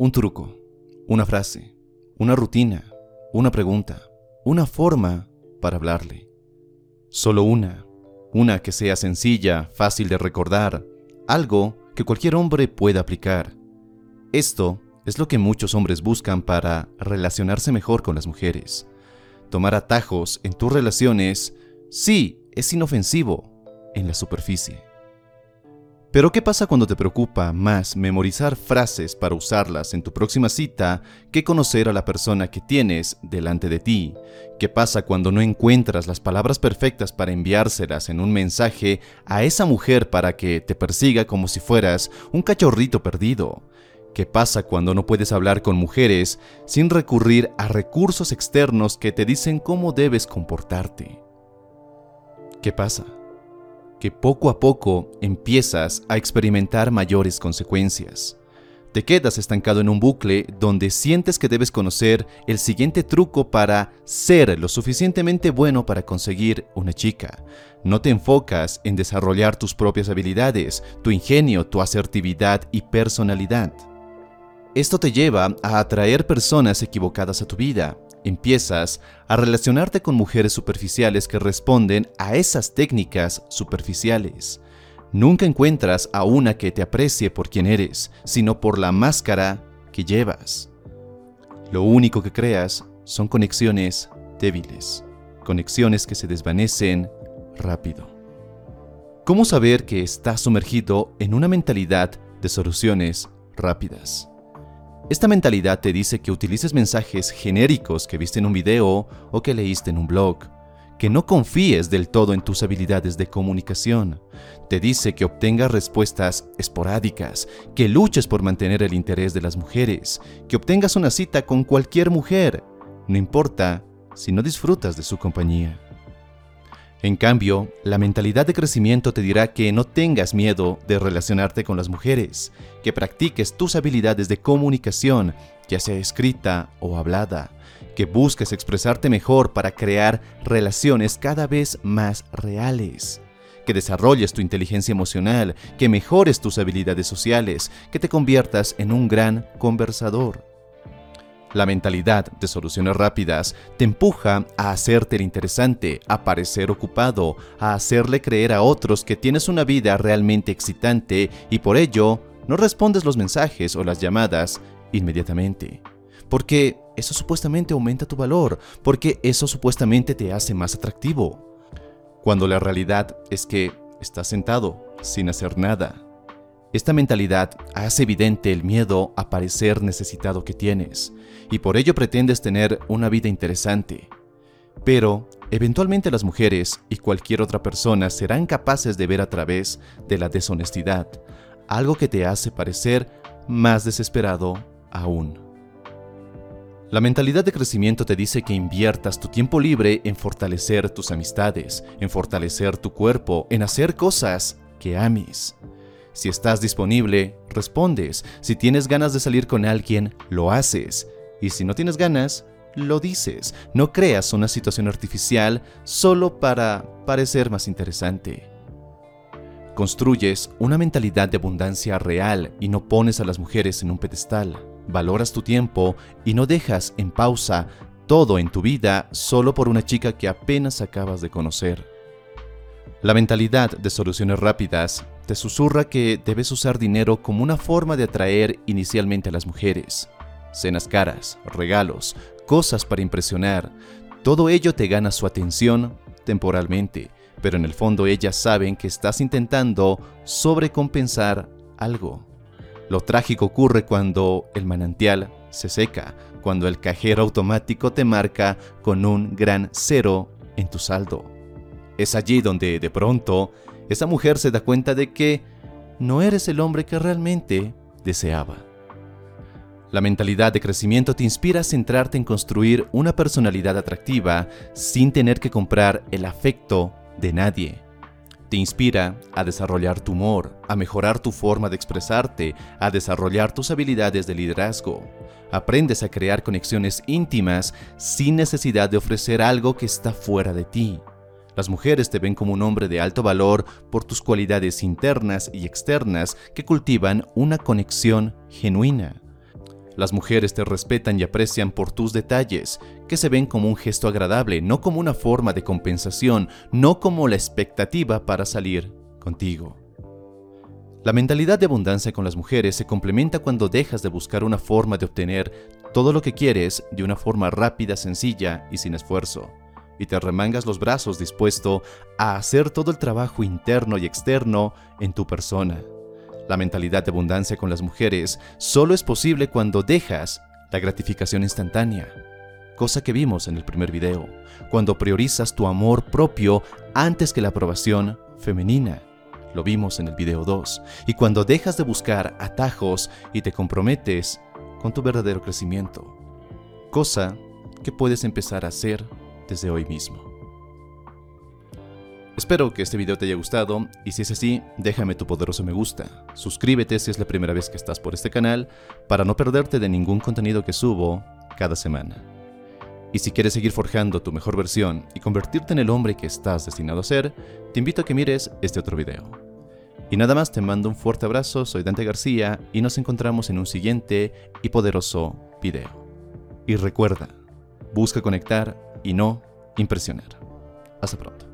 Un truco, una frase, una rutina, una pregunta, una forma para hablarle. Solo una, una que sea sencilla, fácil de recordar, algo que cualquier hombre pueda aplicar. Esto es lo que muchos hombres buscan para relacionarse mejor con las mujeres. Tomar atajos en tus relaciones, sí, es inofensivo en la superficie. Pero ¿qué pasa cuando te preocupa más memorizar frases para usarlas en tu próxima cita que conocer a la persona que tienes delante de ti? ¿Qué pasa cuando no encuentras las palabras perfectas para enviárselas en un mensaje a esa mujer para que te persiga como si fueras un cachorrito perdido? ¿Qué pasa cuando no puedes hablar con mujeres sin recurrir a recursos externos que te dicen cómo debes comportarte? ¿Qué pasa? Que poco a poco empiezas a experimentar mayores consecuencias. Te quedas estancado en un bucle donde sientes que debes conocer el siguiente truco para ser lo suficientemente bueno para conseguir una chica. No te enfocas en desarrollar tus propias habilidades, tu ingenio, tu asertividad y personalidad. Esto te lleva a atraer personas equivocadas a tu vida, empiezas a relacionarte con mujeres superficiales que responden a esas técnicas superficiales. Nunca encuentras a una que te aprecie por quien eres, sino por la máscara que llevas. Lo único que creas son conexiones débiles, conexiones que se desvanecen rápido. ¿Cómo saber que estás sumergido en una mentalidad de soluciones rápidas? Esta mentalidad te dice que utilices mensajes genéricos que viste en un video o que leíste en un blog, que no confíes del todo en tus habilidades de comunicación. Te dice que obtengas respuestas esporádicas, que luches por mantener el interés de las mujeres, que obtengas una cita con cualquier mujer, no importa si no disfrutas de su compañía. En cambio, la mentalidad de crecimiento te dirá que no tengas miedo de relacionarte con las mujeres, que practiques tus habilidades de comunicación, ya sea escrita o hablada, que busques expresarte mejor para crear relaciones cada vez más reales, que desarrolles tu inteligencia emocional, que mejores tus habilidades sociales, que te conviertas en un gran conversador. La mentalidad de soluciones rápidas te empuja a hacerte el interesante, a parecer ocupado, a hacerle creer a otros que tienes una vida realmente excitante y por ello no respondes los mensajes o las llamadas inmediatamente. Porque eso supuestamente aumenta tu valor, porque eso supuestamente te hace más atractivo. Cuando la realidad es que estás sentado sin hacer nada. Esta mentalidad hace evidente el miedo a parecer necesitado que tienes, y por ello pretendes tener una vida interesante. Pero, eventualmente las mujeres y cualquier otra persona serán capaces de ver a través de la deshonestidad, algo que te hace parecer más desesperado aún. La mentalidad de crecimiento te dice que inviertas tu tiempo libre en fortalecer tus amistades, en fortalecer tu cuerpo, en hacer cosas que ames. Si estás disponible, respondes. Si tienes ganas de salir con alguien, lo haces. Y si no tienes ganas, lo dices. No creas una situación artificial solo para parecer más interesante. Construyes una mentalidad de abundancia real y no pones a las mujeres en un pedestal. Valoras tu tiempo y no dejas en pausa todo en tu vida solo por una chica que apenas acabas de conocer. La mentalidad de soluciones rápidas te susurra que debes usar dinero como una forma de atraer inicialmente a las mujeres. Cenas caras, regalos, cosas para impresionar, todo ello te gana su atención temporalmente, pero en el fondo ellas saben que estás intentando sobrecompensar algo. Lo trágico ocurre cuando el manantial se seca, cuando el cajero automático te marca con un gran cero en tu saldo. Es allí donde de pronto esa mujer se da cuenta de que no eres el hombre que realmente deseaba. La mentalidad de crecimiento te inspira a centrarte en construir una personalidad atractiva sin tener que comprar el afecto de nadie. Te inspira a desarrollar tu humor, a mejorar tu forma de expresarte, a desarrollar tus habilidades de liderazgo. Aprendes a crear conexiones íntimas sin necesidad de ofrecer algo que está fuera de ti. Las mujeres te ven como un hombre de alto valor por tus cualidades internas y externas que cultivan una conexión genuina. Las mujeres te respetan y aprecian por tus detalles, que se ven como un gesto agradable, no como una forma de compensación, no como la expectativa para salir contigo. La mentalidad de abundancia con las mujeres se complementa cuando dejas de buscar una forma de obtener todo lo que quieres de una forma rápida, sencilla y sin esfuerzo, y te remangas los brazos dispuesto a hacer todo el trabajo interno y externo en tu persona. La mentalidad de abundancia con las mujeres solo es posible cuando dejas la gratificación instantánea, cosa que vimos en el primer video, cuando priorizas tu amor propio antes que la aprobación femenina. Lo vimos en el video 2, y cuando dejas de buscar atajos y te comprometes con tu verdadero crecimiento, cosa que puedes empezar a hacer desde hoy mismo. Espero que este video te haya gustado y si es así, déjame tu poderoso me gusta. Suscríbete si es la primera vez que estás por este canal para no perderte de ningún contenido que subo cada semana. Y si quieres seguir forjando tu mejor versión y convertirte en el hombre que estás destinado a ser, te invito a que mires este otro video. Y nada más te mando un fuerte abrazo, soy Dante García y nos encontramos en un siguiente y poderoso video. Y recuerda, busca conectar y no impresionar. Hasta pronto.